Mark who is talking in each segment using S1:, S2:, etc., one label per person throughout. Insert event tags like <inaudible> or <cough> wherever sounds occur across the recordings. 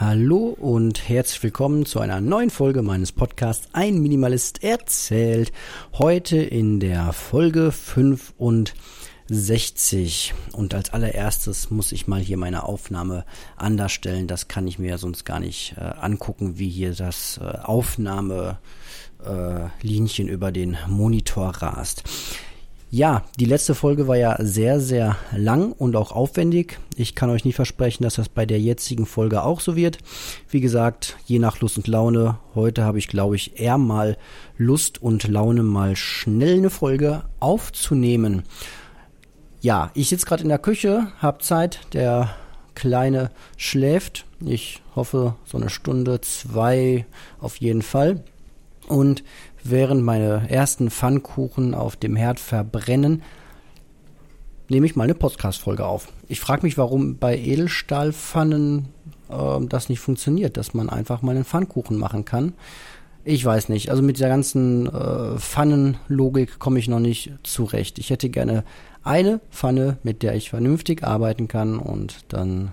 S1: Hallo und herzlich willkommen zu einer neuen Folge meines Podcasts Ein Minimalist erzählt. Heute in der Folge 65. Und als allererstes muss ich mal hier meine Aufnahme anders stellen. Das kann ich mir sonst gar nicht äh, angucken, wie hier das äh, Aufnahmelinchen äh, über den Monitor rast. Ja, die letzte Folge war ja sehr, sehr lang und auch aufwendig. Ich kann euch nicht versprechen, dass das bei der jetzigen Folge auch so wird. Wie gesagt, je nach Lust und Laune. Heute habe ich, glaube ich, eher mal Lust und Laune, mal schnell eine Folge aufzunehmen. Ja, ich sitze gerade in der Küche, habe Zeit. Der Kleine schläft. Ich hoffe, so eine Stunde, zwei auf jeden Fall. Und während meine ersten Pfannkuchen auf dem Herd verbrennen, nehme ich mal eine Podcast-Folge auf. Ich frage mich, warum bei Edelstahlpfannen äh, das nicht funktioniert, dass man einfach mal einen Pfannkuchen machen kann. Ich weiß nicht. Also mit dieser ganzen äh, Pfannenlogik komme ich noch nicht zurecht. Ich hätte gerne eine Pfanne, mit der ich vernünftig arbeiten kann und dann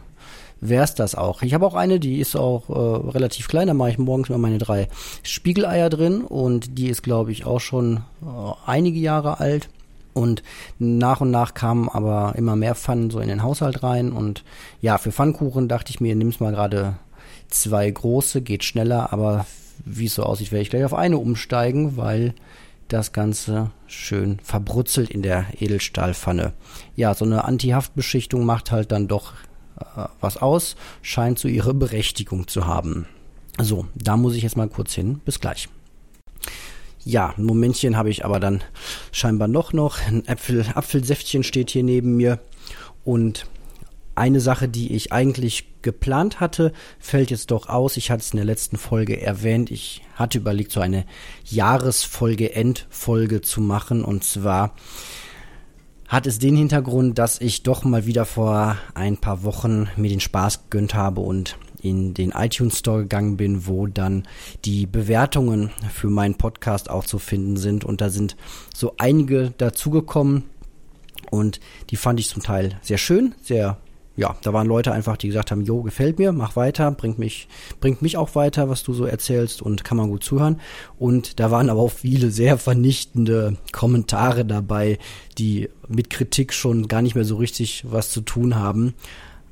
S1: wäre es das auch. Ich habe auch eine, die ist auch äh, relativ klein, da mache ich morgens mal meine drei Spiegeleier drin und die ist, glaube ich, auch schon äh, einige Jahre alt. Und nach und nach kamen aber immer mehr Pfannen so in den Haushalt rein. Und ja, für Pfannkuchen dachte ich mir, nimm's mal gerade zwei große, geht schneller, aber wie es so aussieht, werde ich gleich auf eine umsteigen, weil das Ganze schön verbrutzelt in der Edelstahlpfanne. Ja, so eine Antihaftbeschichtung macht halt dann doch was aus, scheint so ihre Berechtigung zu haben. So, da muss ich jetzt mal kurz hin. Bis gleich. Ja, ein Momentchen habe ich aber dann scheinbar noch noch. Ein Apfel, Apfelsäftchen steht hier neben mir. Und eine Sache, die ich eigentlich geplant hatte, fällt jetzt doch aus. Ich hatte es in der letzten Folge erwähnt. Ich hatte überlegt, so eine Jahresfolge, Endfolge zu machen. Und zwar hat es den Hintergrund, dass ich doch mal wieder vor ein paar Wochen mir den Spaß gegönnt habe und in den iTunes Store gegangen bin, wo dann die Bewertungen für meinen Podcast auch zu finden sind. Und da sind so einige dazugekommen und die fand ich zum Teil sehr schön, sehr ja, da waren Leute einfach, die gesagt haben, jo, gefällt mir, mach weiter, bringt mich, bringt mich auch weiter, was du so erzählst und kann man gut zuhören. Und da waren aber auch viele sehr <laughs> vernichtende Kommentare dabei, die mit Kritik schon gar nicht mehr so richtig was zu tun haben.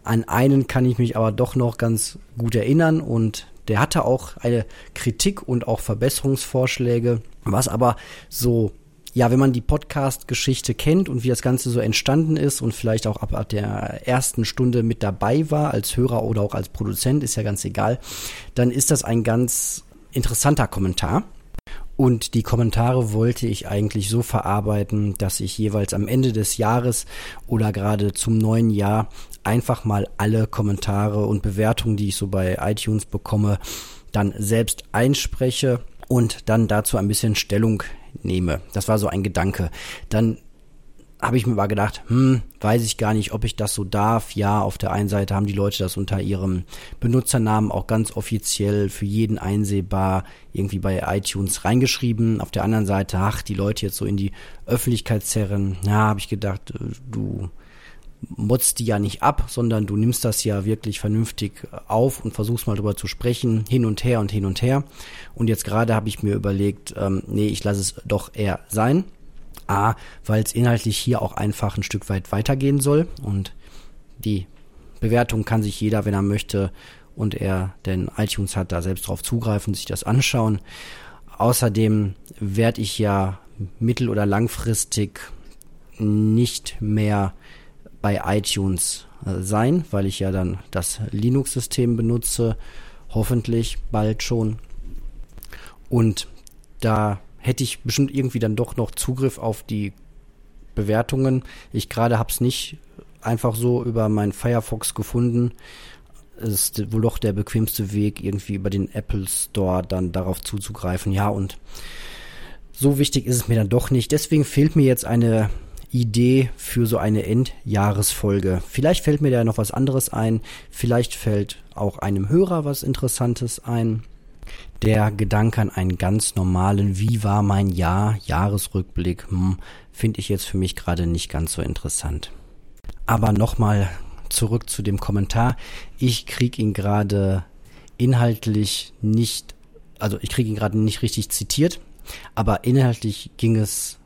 S1: An einen kann ich mich aber doch noch ganz gut erinnern und der hatte auch eine Kritik und auch Verbesserungsvorschläge, was aber so ja, wenn man die Podcast-Geschichte kennt und wie das Ganze so entstanden ist und vielleicht auch ab der ersten Stunde mit dabei war, als Hörer oder auch als Produzent, ist ja ganz egal, dann ist das ein ganz interessanter Kommentar. Und die Kommentare wollte ich eigentlich so verarbeiten, dass ich jeweils am Ende des Jahres oder gerade zum neuen Jahr einfach mal alle Kommentare und Bewertungen, die ich so bei iTunes bekomme, dann selbst einspreche und dann dazu ein bisschen Stellung nehme. Das war so ein Gedanke. Dann habe ich mir mal gedacht, hm, weiß ich gar nicht, ob ich das so darf. Ja, auf der einen Seite haben die Leute das unter ihrem Benutzernamen auch ganz offiziell für jeden einsehbar irgendwie bei iTunes reingeschrieben. Auf der anderen Seite, ach, die Leute jetzt so in die Öffentlichkeit zerren. Ja, habe ich gedacht, äh, du motzt die ja nicht ab, sondern du nimmst das ja wirklich vernünftig auf und versuchst mal drüber zu sprechen, hin und her und hin und her. Und jetzt gerade habe ich mir überlegt, ähm, nee, ich lasse es doch eher sein. A, weil es inhaltlich hier auch einfach ein Stück weit weitergehen soll und die Bewertung kann sich jeder, wenn er möchte und er denn iTunes hat, da selbst drauf zugreifen, sich das anschauen. Außerdem werde ich ja mittel- oder langfristig nicht mehr bei iTunes äh, sein, weil ich ja dann das Linux-System benutze, hoffentlich bald schon. Und da hätte ich bestimmt irgendwie dann doch noch Zugriff auf die Bewertungen. Ich gerade habe es nicht einfach so über meinen Firefox gefunden. Es ist wohl doch der bequemste Weg, irgendwie über den Apple Store dann darauf zuzugreifen. Ja, und so wichtig ist es mir dann doch nicht. Deswegen fehlt mir jetzt eine Idee für so eine Endjahresfolge. Vielleicht fällt mir da noch was anderes ein, vielleicht fällt auch einem Hörer was Interessantes ein. Der Gedanke an einen ganz normalen Wie war mein Jahr, Jahresrückblick, hm, finde ich jetzt für mich gerade nicht ganz so interessant. Aber nochmal zurück zu dem Kommentar. Ich krieg ihn gerade inhaltlich nicht, also ich kriege ihn gerade nicht richtig zitiert, aber inhaltlich ging es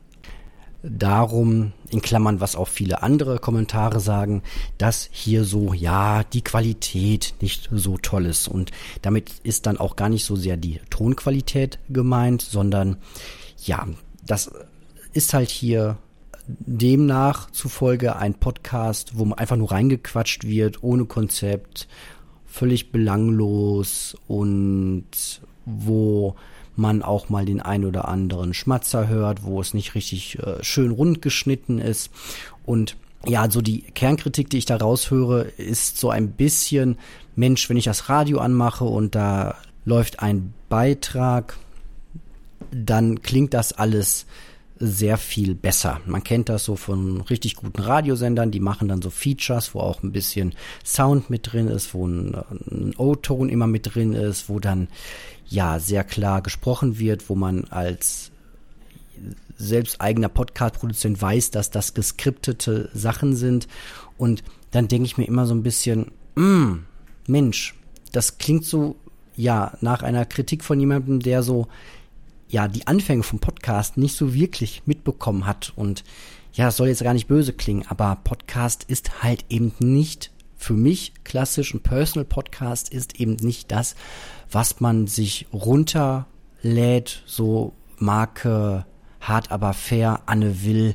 S1: darum, in Klammern, was auch viele andere Kommentare sagen, dass hier so, ja, die Qualität nicht so toll ist. Und damit ist dann auch gar nicht so sehr die Tonqualität gemeint, sondern ja, das ist halt hier demnach zufolge ein Podcast, wo man einfach nur reingequatscht wird, ohne Konzept, völlig belanglos und wo man auch mal den ein oder anderen Schmatzer hört, wo es nicht richtig äh, schön rund geschnitten ist. Und ja, so die Kernkritik, die ich da raushöre, ist so ein bisschen, Mensch, wenn ich das Radio anmache und da läuft ein Beitrag, dann klingt das alles sehr viel besser. Man kennt das so von richtig guten Radiosendern, die machen dann so Features, wo auch ein bisschen Sound mit drin ist, wo ein, ein O-Ton immer mit drin ist, wo dann ja sehr klar gesprochen wird, wo man als selbst eigener Podcast-Produzent weiß, dass das geskriptete Sachen sind. Und dann denke ich mir immer so ein bisschen, mm, Mensch, das klingt so, ja, nach einer Kritik von jemandem, der so ja die Anfänge vom Podcast nicht so wirklich mitbekommen hat und ja, das soll jetzt gar nicht böse klingen, aber Podcast ist halt eben nicht für mich klassisch ein Personal Podcast ist eben nicht das, was man sich runterlädt, so Marke hart aber fair, Anne Will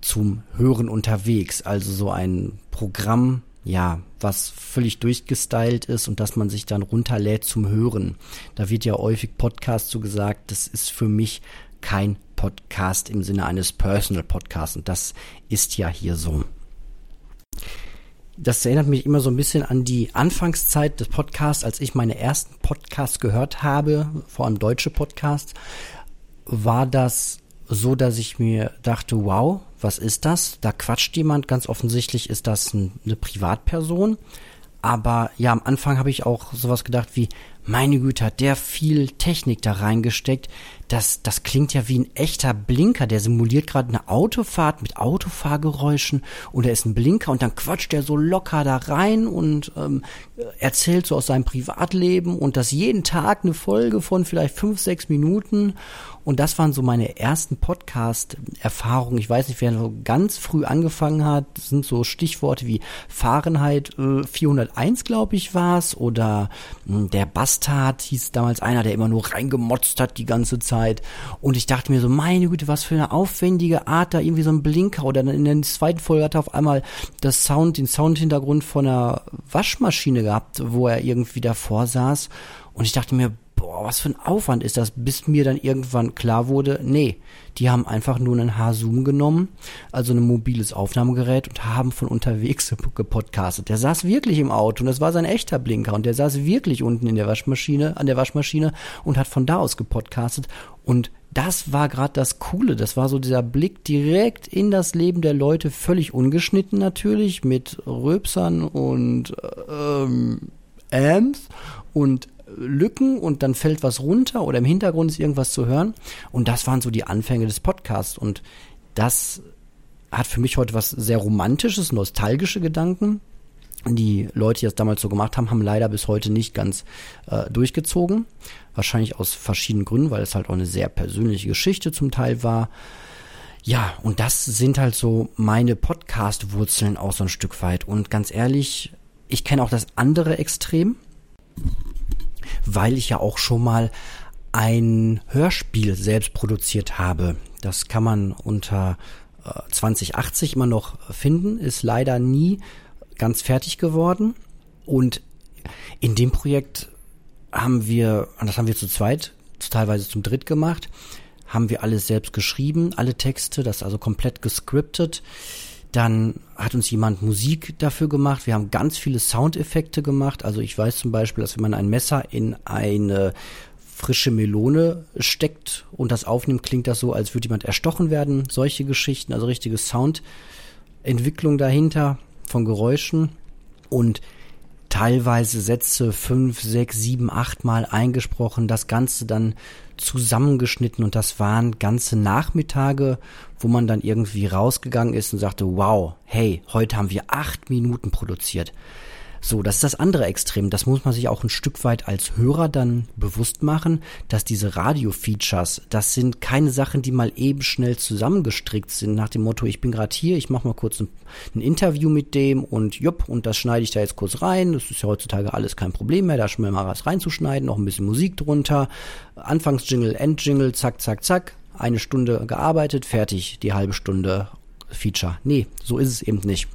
S1: zum Hören unterwegs. Also so ein Programm, ja, was völlig durchgestylt ist und dass man sich dann runterlädt zum Hören. Da wird ja häufig Podcast so gesagt, das ist für mich kein Podcast im Sinne eines Personal Podcasts und das ist ja hier so. Das erinnert mich immer so ein bisschen an die Anfangszeit des Podcasts, als ich meine ersten Podcasts gehört habe, vor allem deutsche Podcasts, war das so, dass ich mir dachte, wow, was ist das? Da quatscht jemand, ganz offensichtlich ist das ein, eine Privatperson. Aber ja, am Anfang habe ich auch sowas gedacht wie, meine Güte, hat der viel Technik da reingesteckt. Das, das klingt ja wie ein echter Blinker. Der simuliert gerade eine Autofahrt mit Autofahrgeräuschen und er ist ein Blinker und dann quatscht er so locker da rein und ähm, erzählt so aus seinem Privatleben und das jeden Tag eine Folge von vielleicht fünf, sechs Minuten und das waren so meine ersten Podcast-Erfahrungen. Ich weiß nicht, wer so ganz früh angefangen hat. Das sind so Stichworte wie Fahrenheit äh, 401, glaube ich, war's. Oder mh, hm, der Bastard hieß damals einer, der immer nur reingemotzt hat die ganze Zeit. Und ich dachte mir so, meine Güte, was für eine aufwendige Art, da irgendwie so ein Blinker. Oder in der zweiten Folge hat er auf einmal das Sound, den Soundhintergrund von einer Waschmaschine gehabt, wo er irgendwie davor saß. Und ich dachte mir, boah, was für ein Aufwand ist das, bis mir dann irgendwann klar wurde, nee, die haben einfach nur einen H-Zoom genommen, also ein mobiles Aufnahmegerät und haben von unterwegs <laughs> gepodcastet. Der saß wirklich im Auto und das war sein echter Blinker und der saß wirklich unten in der Waschmaschine, an der Waschmaschine und hat von da aus gepodcastet und das war gerade das Coole. Das war so dieser Blick direkt in das Leben der Leute, völlig ungeschnitten natürlich, mit Röpsern und ähm, Amps und Lücken und dann fällt was runter oder im Hintergrund ist irgendwas zu hören. Und das waren so die Anfänge des Podcasts. Und das hat für mich heute was sehr Romantisches, nostalgische Gedanken. Die Leute, die das damals so gemacht haben, haben leider bis heute nicht ganz äh, durchgezogen. Wahrscheinlich aus verschiedenen Gründen, weil es halt auch eine sehr persönliche Geschichte zum Teil war. Ja, und das sind halt so meine Podcast-Wurzeln auch so ein Stück weit. Und ganz ehrlich, ich kenne auch das andere Extrem weil ich ja auch schon mal ein Hörspiel selbst produziert habe. Das kann man unter äh, 2080 immer noch finden, ist leider nie ganz fertig geworden. Und in dem Projekt haben wir, das haben wir zu zweit, teilweise zum dritt gemacht, haben wir alles selbst geschrieben, alle Texte, das also komplett gescriptet. Dann hat uns jemand Musik dafür gemacht. Wir haben ganz viele Soundeffekte gemacht. Also ich weiß zum Beispiel, dass wenn man ein Messer in eine frische Melone steckt und das aufnimmt, klingt das so, als würde jemand erstochen werden. Solche Geschichten, also richtige Soundentwicklung dahinter von Geräuschen und teilweise Sätze fünf, sechs, sieben, acht Mal eingesprochen, das Ganze dann zusammengeschnitten und das waren ganze Nachmittage, wo man dann irgendwie rausgegangen ist und sagte, wow, hey, heute haben wir acht Minuten produziert. So, das ist das andere Extrem. Das muss man sich auch ein Stück weit als Hörer dann bewusst machen, dass diese Radio-Features, das sind keine Sachen, die mal eben schnell zusammengestrickt sind, nach dem Motto, ich bin gerade hier, ich mache mal kurz ein, ein, Interview mit dem und jupp, und das schneide ich da jetzt kurz rein. Das ist ja heutzutage alles kein Problem mehr, da schon mal was reinzuschneiden, noch ein bisschen Musik drunter. Anfangsjingle, Endjingle, zack, zack, zack. Eine Stunde gearbeitet, fertig, die halbe Stunde Feature. Nee, so ist es eben nicht.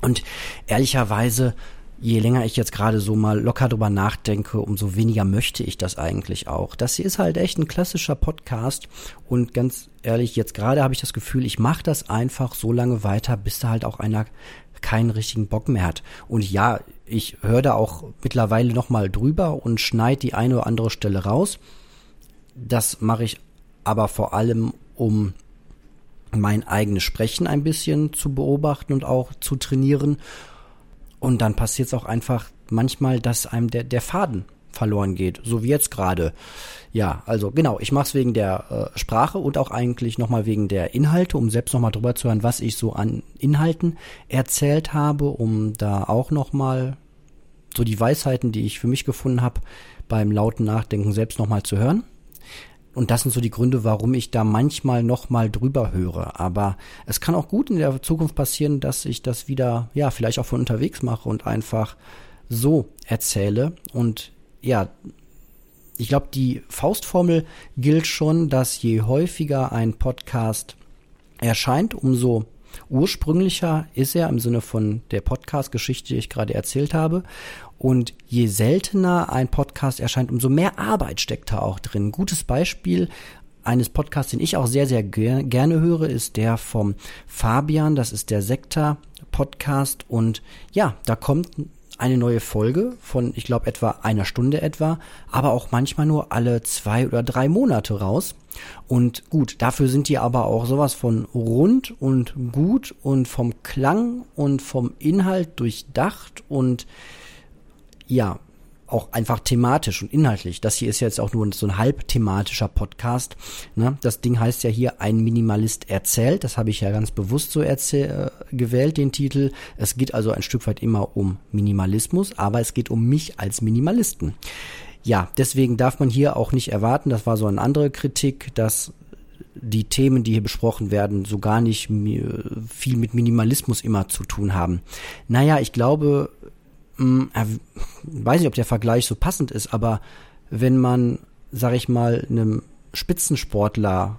S1: Und ehrlicherweise je länger ich jetzt gerade so mal locker drüber nachdenke, umso weniger möchte ich das eigentlich auch. Das hier ist halt echt ein klassischer Podcast und ganz ehrlich, jetzt gerade habe ich das Gefühl, ich mache das einfach so lange weiter, bis da halt auch einer keinen richtigen Bock mehr hat. Und ja, ich höre da auch mittlerweile nochmal drüber und schneide die eine oder andere Stelle raus. Das mache ich aber vor allem, um mein eigenes Sprechen ein bisschen zu beobachten und auch zu trainieren und dann passiert es auch einfach manchmal, dass einem der, der Faden verloren geht, so wie jetzt gerade. Ja, also genau, ich mache es wegen der äh, Sprache und auch eigentlich nochmal wegen der Inhalte, um selbst nochmal drüber zu hören, was ich so an Inhalten erzählt habe, um da auch nochmal so die Weisheiten, die ich für mich gefunden habe, beim lauten Nachdenken selbst nochmal zu hören und das sind so die Gründe, warum ich da manchmal noch mal drüber höre. Aber es kann auch gut in der Zukunft passieren, dass ich das wieder, ja, vielleicht auch von unterwegs mache und einfach so erzähle. Und ja, ich glaube, die Faustformel gilt schon, dass je häufiger ein Podcast erscheint, umso ursprünglicher ist er im Sinne von der Podcast-Geschichte, die ich gerade erzählt habe. Und je seltener ein Podcast erscheint, umso mehr Arbeit steckt da auch drin. Gutes Beispiel eines Podcasts, den ich auch sehr, sehr ger gerne höre, ist der vom Fabian. Das ist der Sektor Podcast. Und ja, da kommt eine neue Folge von, ich glaube, etwa einer Stunde etwa, aber auch manchmal nur alle zwei oder drei Monate raus. Und gut, dafür sind die aber auch sowas von rund und gut und vom Klang und vom Inhalt durchdacht und ja, auch einfach thematisch und inhaltlich. Das hier ist jetzt auch nur so ein halb thematischer Podcast. Ne? Das Ding heißt ja hier ein Minimalist erzählt. Das habe ich ja ganz bewusst so äh, gewählt, den Titel. Es geht also ein Stück weit immer um Minimalismus, aber es geht um mich als Minimalisten. Ja, deswegen darf man hier auch nicht erwarten, das war so eine andere Kritik, dass die Themen, die hier besprochen werden, so gar nicht viel mit Minimalismus immer zu tun haben. Naja, ich glaube, mh, hm, weiß nicht, ob der Vergleich so passend ist, aber wenn man, sag ich mal, einem Spitzensportler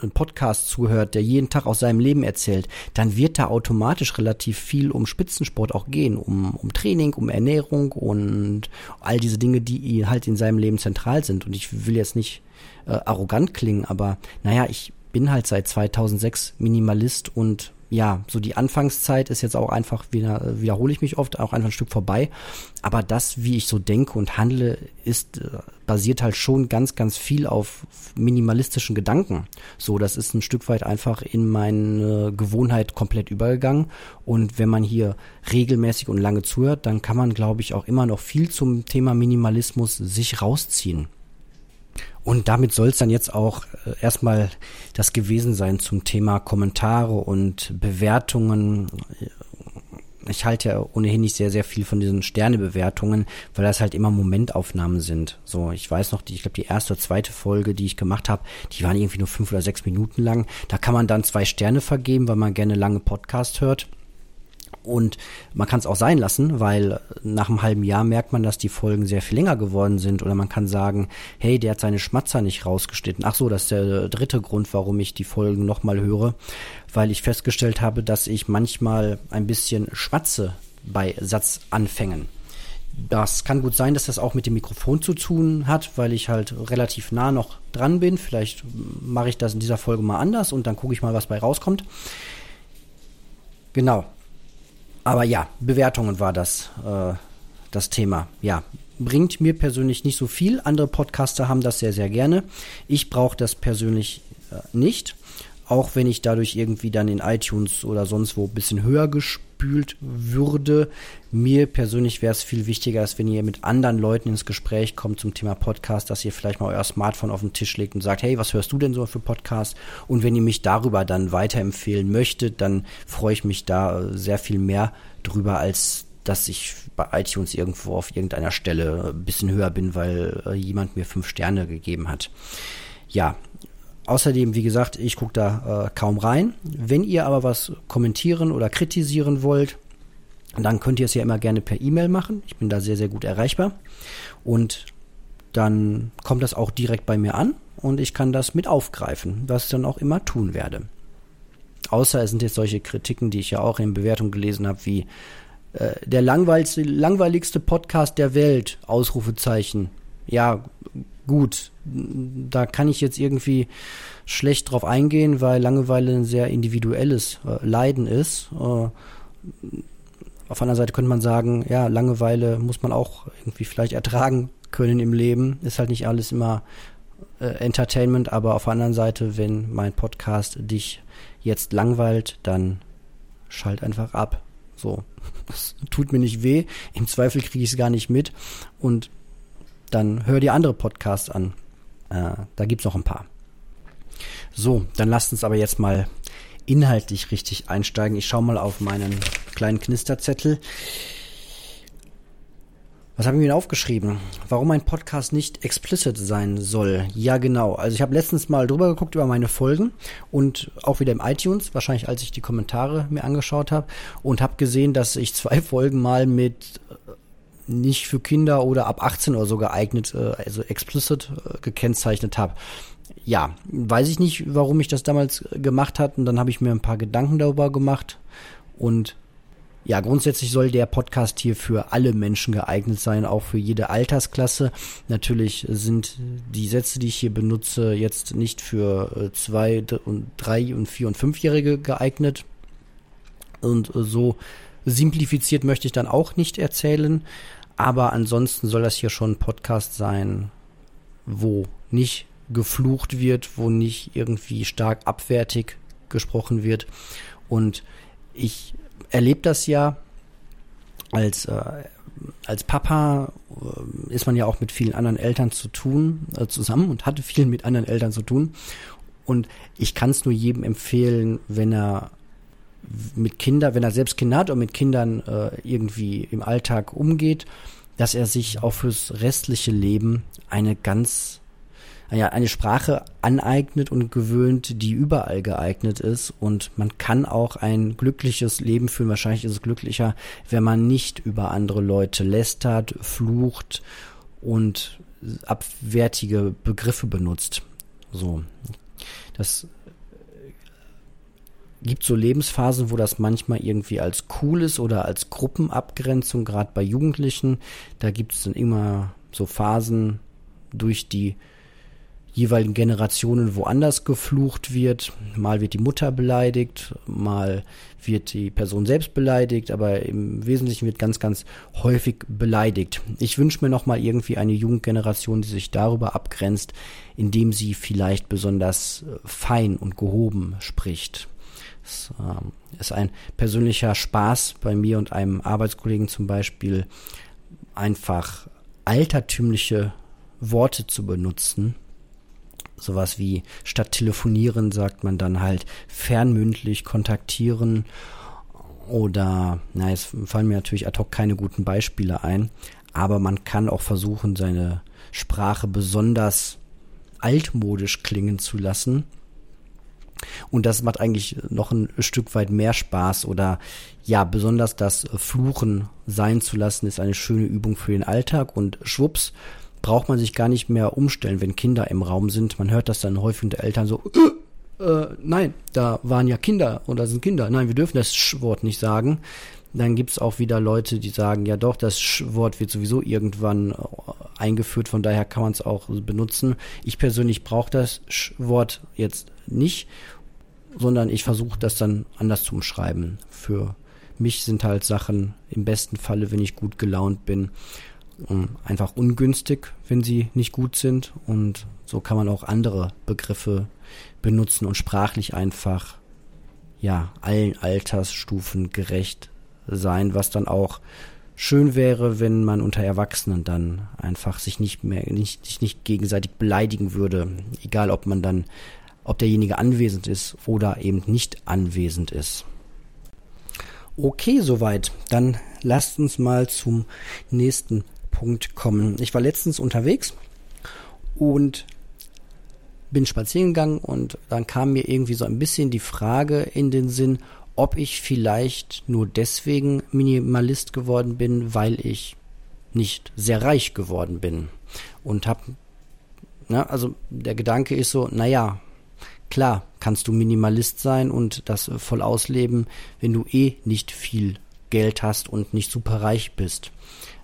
S1: einen Podcast zuhört, der jeden Tag aus seinem Leben erzählt, dann wird da automatisch relativ viel um Spitzensport auch gehen, um, um Training, um Ernährung und all diese Dinge, die halt in seinem Leben zentral sind. Und ich will jetzt nicht äh, arrogant klingen, aber naja, ich bin halt seit 2006 Minimalist und ja, so die Anfangszeit ist jetzt auch einfach wieder, wiederhole ich mich oft, auch einfach ein Stück vorbei. Aber das, wie ich so denke und handle, ist, äh, basiert halt schon ganz, ganz viel auf minimalistischen Gedanken. So, das ist ein Stück weit einfach in meine Gewohnheit komplett übergegangen. Und wenn man hier regelmäßig und lange zuhört, dann kann man, glaube ich, auch immer noch viel zum Thema Minimalismus sich rausziehen. Und damit soll es dann jetzt auch äh, erstmal das gewesen sein zum Thema Kommentare und Bewertungen. Ich halte ja ohnehin nicht sehr, sehr viel von diesen Sternebewertungen, weil das halt immer Momentaufnahmen sind. So, ich weiß noch, die, ich glaube, die erste oder zweite Folge, die ich gemacht habe, die waren irgendwie nur fünf oder sechs Minuten lang. Da kann man dann zwei Sterne vergeben, weil man gerne lange Podcast hört. Und man kann es auch sein lassen, weil nach einem halben Jahr merkt man, dass die Folgen sehr viel länger geworden sind. Oder man kann sagen, hey, der hat seine Schmatzer nicht rausgeschnitten. Ach so, das ist der dritte Grund, warum ich die Folgen nochmal höre. Weil ich festgestellt habe, dass ich manchmal ein bisschen schwatze bei Satzanfängen. Das kann gut sein, dass das auch mit dem Mikrofon zu tun hat, weil ich halt relativ nah noch dran bin. Vielleicht mache ich das in dieser Folge mal anders und dann gucke ich mal, was bei rauskommt. Genau, aber ja, Bewertungen war das, äh, das Thema. Ja, bringt mir persönlich nicht so viel. Andere Podcaster haben das sehr, sehr gerne. Ich brauche das persönlich äh, nicht. Auch wenn ich dadurch irgendwie dann in iTunes oder sonst wo ein bisschen höher gespült würde. Mir persönlich wäre es viel wichtiger, als wenn ihr mit anderen Leuten ins Gespräch kommt zum Thema Podcast, dass ihr vielleicht mal euer Smartphone auf den Tisch legt und sagt, hey, was hörst du denn so für Podcast? Und wenn ihr mich darüber dann weiterempfehlen möchtet, dann freue ich mich da äh, sehr viel mehr drüber, als dass ich bei iTunes irgendwo auf irgendeiner Stelle ein bisschen höher bin, weil äh, jemand mir fünf Sterne gegeben hat. Ja, Außerdem, wie gesagt, ich gucke da äh, kaum rein. Wenn ihr aber was kommentieren oder kritisieren wollt, dann könnt ihr es ja immer gerne per E-Mail machen. Ich bin da sehr, sehr gut erreichbar. Und dann kommt das auch direkt bei mir an und ich kann das mit aufgreifen, was ich dann auch immer tun werde. Außer es sind jetzt solche Kritiken, die ich ja auch in Bewertung gelesen habe, wie äh, der langweiligste, langweiligste Podcast der Welt, Ausrufezeichen. Ja, gut, da kann ich jetzt irgendwie schlecht drauf eingehen, weil Langeweile ein sehr individuelles äh, Leiden ist. Äh, auf einer Seite könnte man sagen, ja, Langeweile muss man auch irgendwie vielleicht ertragen können im Leben. Ist halt nicht alles immer äh, Entertainment, aber auf der anderen Seite, wenn mein Podcast dich jetzt langweilt, dann schalt einfach ab. So, <laughs> das tut mir nicht weh. Im Zweifel kriege ich es gar nicht mit. Und dann hör dir andere Podcasts an. Äh, da gibt's noch ein paar. So, dann lasst uns aber jetzt mal inhaltlich richtig einsteigen. Ich schaue mal auf meinen kleinen Knisterzettel. Was habe ich mir aufgeschrieben? Warum ein Podcast nicht explicit sein soll? Ja, genau. Also ich habe letztens mal drüber geguckt über meine Folgen und auch wieder im iTunes, wahrscheinlich als ich die Kommentare mir angeschaut habe und habe gesehen, dass ich zwei <laughs> Folgen mal mit nicht für Kinder oder ab 18 oder so geeignet, äh, also explicit äh, gekennzeichnet habe. Ja, weiß ich nicht, warum ich das damals gemacht hat und dann habe ich mir ein paar Gedanken darüber gemacht und ja, grundsätzlich soll der Podcast hier für alle Menschen geeignet sein, auch für jede Altersklasse. Natürlich sind die Sätze, die ich hier benutze, jetzt nicht für äh, zwei und drei und vier und fünfjährige geeignet. Und so simplifiziert möchte ich dann auch nicht erzählen. Aber ansonsten soll das hier schon ein Podcast sein, wo nicht geflucht wird, wo nicht irgendwie stark abwertig gesprochen wird. Und ich erlebe das ja als, äh, als Papa äh, ist man ja auch mit vielen anderen Eltern zu tun, äh, zusammen und hatte viel mit anderen Eltern zu tun. Und ich kann es nur jedem empfehlen, wenn er mit Kindern, wenn er selbst Kinder hat und mit Kindern äh, irgendwie im Alltag umgeht, dass er sich auch fürs restliche Leben eine ganz, ja, eine Sprache aneignet und gewöhnt, die überall geeignet ist. Und man kann auch ein glückliches Leben führen. Wahrscheinlich ist es glücklicher, wenn man nicht über andere Leute lästert, flucht und abwertige Begriffe benutzt. So. Das gibt so Lebensphasen, wo das manchmal irgendwie als cool ist oder als Gruppenabgrenzung, gerade bei Jugendlichen. Da gibt es dann immer so Phasen durch die jeweiligen Generationen woanders geflucht wird. Mal wird die Mutter beleidigt, mal wird die Person selbst beleidigt, aber im Wesentlichen wird ganz, ganz häufig beleidigt. Ich wünsche mir nochmal irgendwie eine Jugendgeneration, die sich darüber abgrenzt, indem sie vielleicht besonders fein und gehoben spricht. Es ähm, ist ein persönlicher Spaß bei mir und einem Arbeitskollegen zum Beispiel, einfach altertümliche Worte zu benutzen. Sowas wie statt telefonieren sagt man dann halt fernmündlich kontaktieren oder, na, es fallen mir natürlich ad hoc keine guten Beispiele ein, aber man kann auch versuchen, seine Sprache besonders altmodisch klingen zu lassen und das macht eigentlich noch ein Stück weit mehr Spaß oder ja, besonders das Fluchen sein zu lassen ist eine schöne Übung für den Alltag und schwupps braucht man sich gar nicht mehr umstellen, wenn Kinder im Raum sind. Man hört das dann häufig unter Eltern so, äh, äh, nein, da waren ja Kinder oder sind Kinder. Nein, wir dürfen das Sch-Wort nicht sagen. Dann gibt's auch wieder Leute, die sagen, ja doch, das Sch-Wort wird sowieso irgendwann äh, eingeführt, von daher kann man es auch benutzen. Ich persönlich brauche das Sch-Wort jetzt nicht, sondern ich versuche das dann anders zu umschreiben. Für mich sind halt Sachen im besten Falle, wenn ich gut gelaunt bin, ähm, einfach ungünstig, wenn sie nicht gut sind. Und so kann man auch andere Begriffe benutzen und sprachlich einfach ja allen Altersstufen gerecht sein, was dann auch schön wäre, wenn man unter Erwachsenen dann einfach sich nicht mehr nicht, sich nicht gegenseitig beleidigen würde, egal ob man dann ob derjenige anwesend ist oder eben nicht anwesend ist. Okay, soweit. Dann lasst uns mal zum nächsten Punkt kommen. Ich war letztens unterwegs und bin spazieren gegangen und dann kam mir irgendwie so ein bisschen die Frage in den Sinn, ob ich vielleicht nur deswegen Minimalist geworden bin, weil ich nicht sehr reich geworden bin. Und hab, na, also der Gedanke ist so, naja, klar, kannst du Minimalist sein und das voll ausleben, wenn du eh nicht viel Geld hast und nicht super reich bist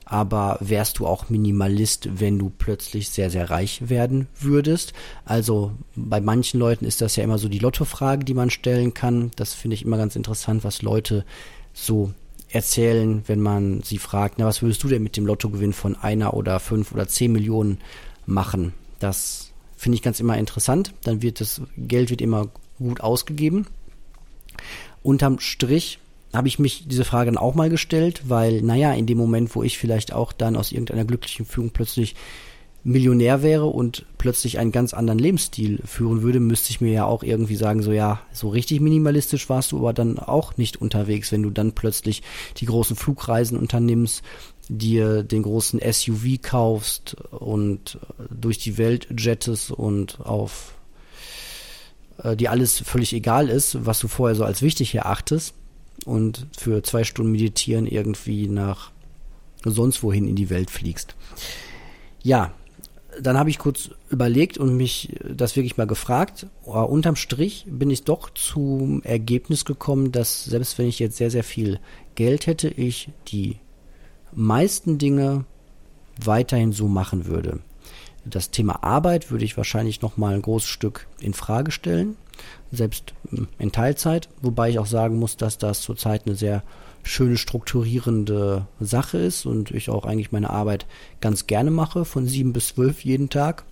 S1: aber wärst du auch Minimalist, wenn du plötzlich sehr, sehr reich werden würdest? Also bei manchen Leuten ist das ja immer so die Lottofrage, die man stellen kann. Das finde ich immer ganz interessant, was Leute so erzählen, wenn man sie fragt, na, was würdest du denn mit dem Lottogewinn von einer oder fünf oder zehn Millionen machen? Das finde ich ganz immer interessant. Dann wird das Geld wird immer gut ausgegeben. Unterm Strich habe ich mich diese Frage dann auch mal gestellt, weil, naja, in dem Moment, wo ich vielleicht auch dann aus irgendeiner glücklichen Führung plötzlich Millionär wäre und plötzlich einen ganz anderen Lebensstil führen würde, müsste ich mir ja auch irgendwie sagen, so ja, so richtig minimalistisch warst du aber dann auch nicht unterwegs, wenn du dann plötzlich die großen Flugreisen unternimmst, dir den großen SUV kaufst und durch die Welt jettest und auf äh, dir alles völlig egal ist, was du vorher so als wichtig erachtest und für zwei Stunden meditieren irgendwie nach sonst wohin in die Welt fliegst. Ja, dann habe ich kurz überlegt und mich das wirklich mal gefragt. Aber unterm Strich bin ich doch zum Ergebnis gekommen, dass selbst wenn ich jetzt sehr, sehr viel Geld hätte, ich die meisten Dinge weiterhin so machen würde. Das Thema Arbeit würde ich wahrscheinlich noch mal ein großes Stück in Frage stellen selbst hm, in Teilzeit, wobei ich auch sagen muss, dass das zurzeit eine sehr schöne strukturierende Sache ist und ich auch eigentlich meine Arbeit ganz gerne mache, von sieben bis zwölf jeden Tag.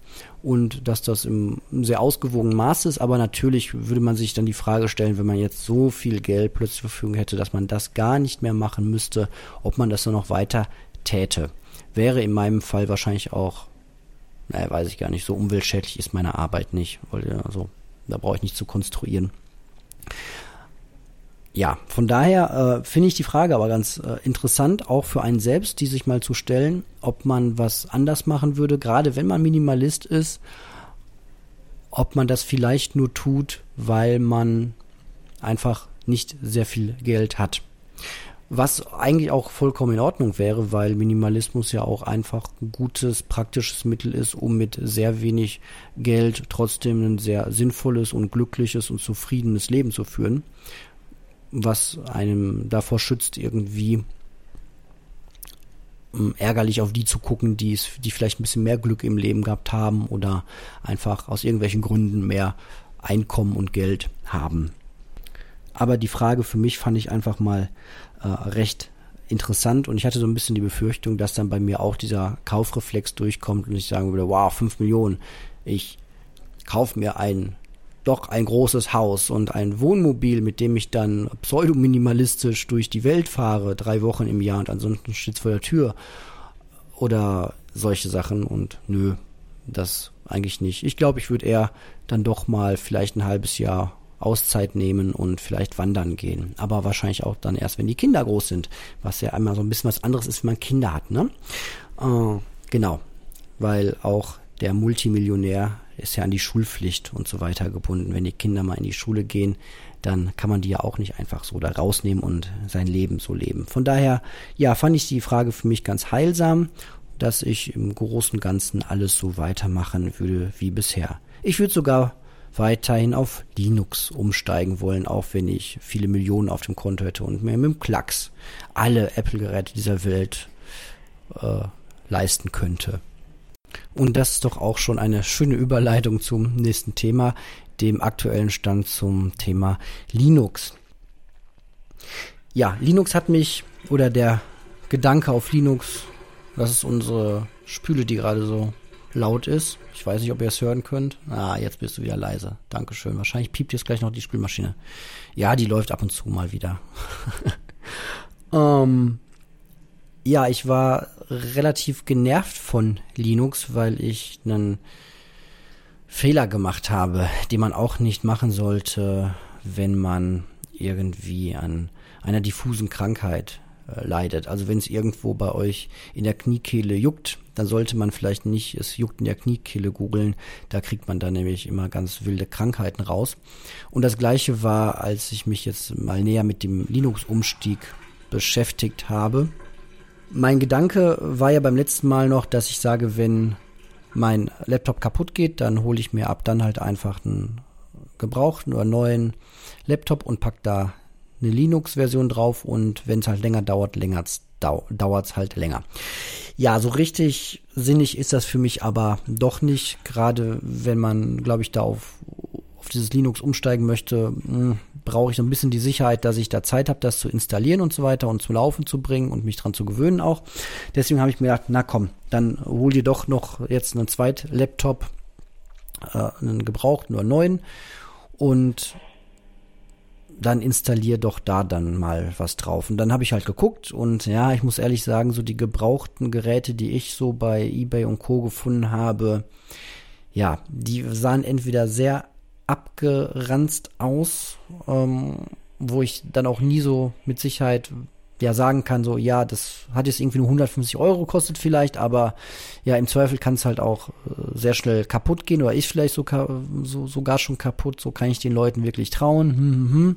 S1: Und dass das im sehr ausgewogenen Maß ist, aber natürlich würde man sich dann die Frage stellen, wenn man jetzt so viel Geld plötzlich zur Verfügung hätte, dass man das gar nicht mehr machen müsste, ob man das dann noch weiter täte. Wäre in meinem Fall wahrscheinlich auch, naja, weiß ich gar nicht, so umweltschädlich ist meine Arbeit nicht, weil also da brauche ich nicht zu konstruieren. Ja, von daher äh, finde ich die Frage aber ganz äh, interessant, auch für einen selbst, die sich mal zu stellen, ob man was anders machen würde, gerade wenn man Minimalist ist, ob man das vielleicht nur tut, weil man einfach nicht sehr viel Geld hat. Was eigentlich auch vollkommen in Ordnung wäre, weil Minimalismus ja auch einfach ein gutes, praktisches Mittel ist, um mit sehr wenig Geld trotzdem ein sehr sinnvolles und glückliches und zufriedenes Leben zu führen. Was einem davor schützt, irgendwie hm, ärgerlich auf die zu gucken, die es, die vielleicht ein bisschen mehr Glück im Leben gehabt haben oder einfach aus irgendwelchen Gründen mehr Einkommen und Geld haben. Aber die Frage für mich fand ich einfach mal äh, recht interessant und ich hatte so ein bisschen die Befürchtung, dass dann bei mir auch dieser Kaufreflex durchkommt und ich sagen würde, wow, fünf Millionen, ich kaufe mir ein doch ein großes Haus und ein Wohnmobil, mit dem ich dann pseudominimalistisch durch die Welt fahre, drei Wochen im Jahr und ansonsten steht's vor der Tür. Oder solche Sachen und nö, das eigentlich nicht. Ich glaube, ich würde eher dann doch mal vielleicht ein halbes Jahr Auszeit nehmen und vielleicht wandern gehen. Aber wahrscheinlich auch dann erst, wenn die Kinder groß sind, was ja einmal so ein bisschen was anderes ist, wenn man Kinder hat, ne? Äh, genau, weil auch der Multimillionär ist ja an die Schulpflicht und so weiter gebunden. Wenn die Kinder mal in die Schule gehen, dann kann man die ja auch nicht einfach so da rausnehmen und sein Leben so leben. Von daher, ja, fand ich die Frage für mich ganz heilsam, dass ich im Großen und Ganzen alles so weitermachen würde wie bisher. Ich würde sogar weiterhin auf Linux umsteigen wollen, auch wenn ich viele Millionen auf dem Konto hätte und mir mit dem Klacks alle Apple-Geräte dieser Welt äh, leisten könnte. Und das ist doch auch schon eine schöne Überleitung zum nächsten Thema, dem aktuellen Stand zum Thema Linux. Ja, Linux hat mich, oder der Gedanke auf Linux, das ist unsere Spüle, die gerade so laut ist. Ich weiß nicht, ob ihr es hören könnt. Ah, jetzt bist du wieder leise. Dankeschön. Wahrscheinlich piept jetzt gleich noch die Spülmaschine. Ja, die läuft ab und zu mal wieder. <laughs> ähm, ja, ich war relativ genervt von Linux, weil ich einen Fehler gemacht habe, den man auch nicht machen sollte, wenn man irgendwie an einer diffusen Krankheit äh, leidet. Also wenn es irgendwo bei euch in der Kniekehle juckt, dann sollte man vielleicht nicht es juckt in der Kniekehle googeln. Da kriegt man dann nämlich immer ganz wilde Krankheiten raus. Und das gleiche war, als ich mich jetzt mal näher mit dem Linux-Umstieg beschäftigt habe. Mein Gedanke war ja beim letzten Mal noch, dass ich sage, wenn mein Laptop kaputt geht, dann hole ich mir ab dann halt einfach einen gebrauchten oder neuen Laptop und pack da eine Linux-Version drauf und wenn es halt länger dauert, länger dau dauert es halt länger. Ja, so richtig sinnig ist das für mich aber doch nicht, gerade wenn man, glaube ich, da auf, auf dieses Linux umsteigen möchte, hm, brauche ich so ein bisschen die Sicherheit, dass ich da Zeit habe, das zu installieren und so weiter und zum Laufen zu bringen und mich dran zu gewöhnen auch. Deswegen habe ich mir gedacht, na komm, dann hol dir doch noch jetzt einen Zweit-Laptop, äh, einen gebrauchten oder neuen und dann installier doch da dann mal was drauf. Und dann habe ich halt geguckt und ja, ich muss ehrlich sagen, so die gebrauchten Geräte, die ich so bei eBay und Co gefunden habe, ja, die sahen entweder sehr abgeranzt aus, ähm, wo ich dann auch nie so mit Sicherheit ja sagen kann, so, ja, das hat jetzt irgendwie nur 150 Euro gekostet vielleicht, aber ja, im Zweifel kann es halt auch äh, sehr schnell kaputt gehen oder ist vielleicht so, so, sogar schon kaputt, so kann ich den Leuten wirklich trauen. Hm, hm, hm.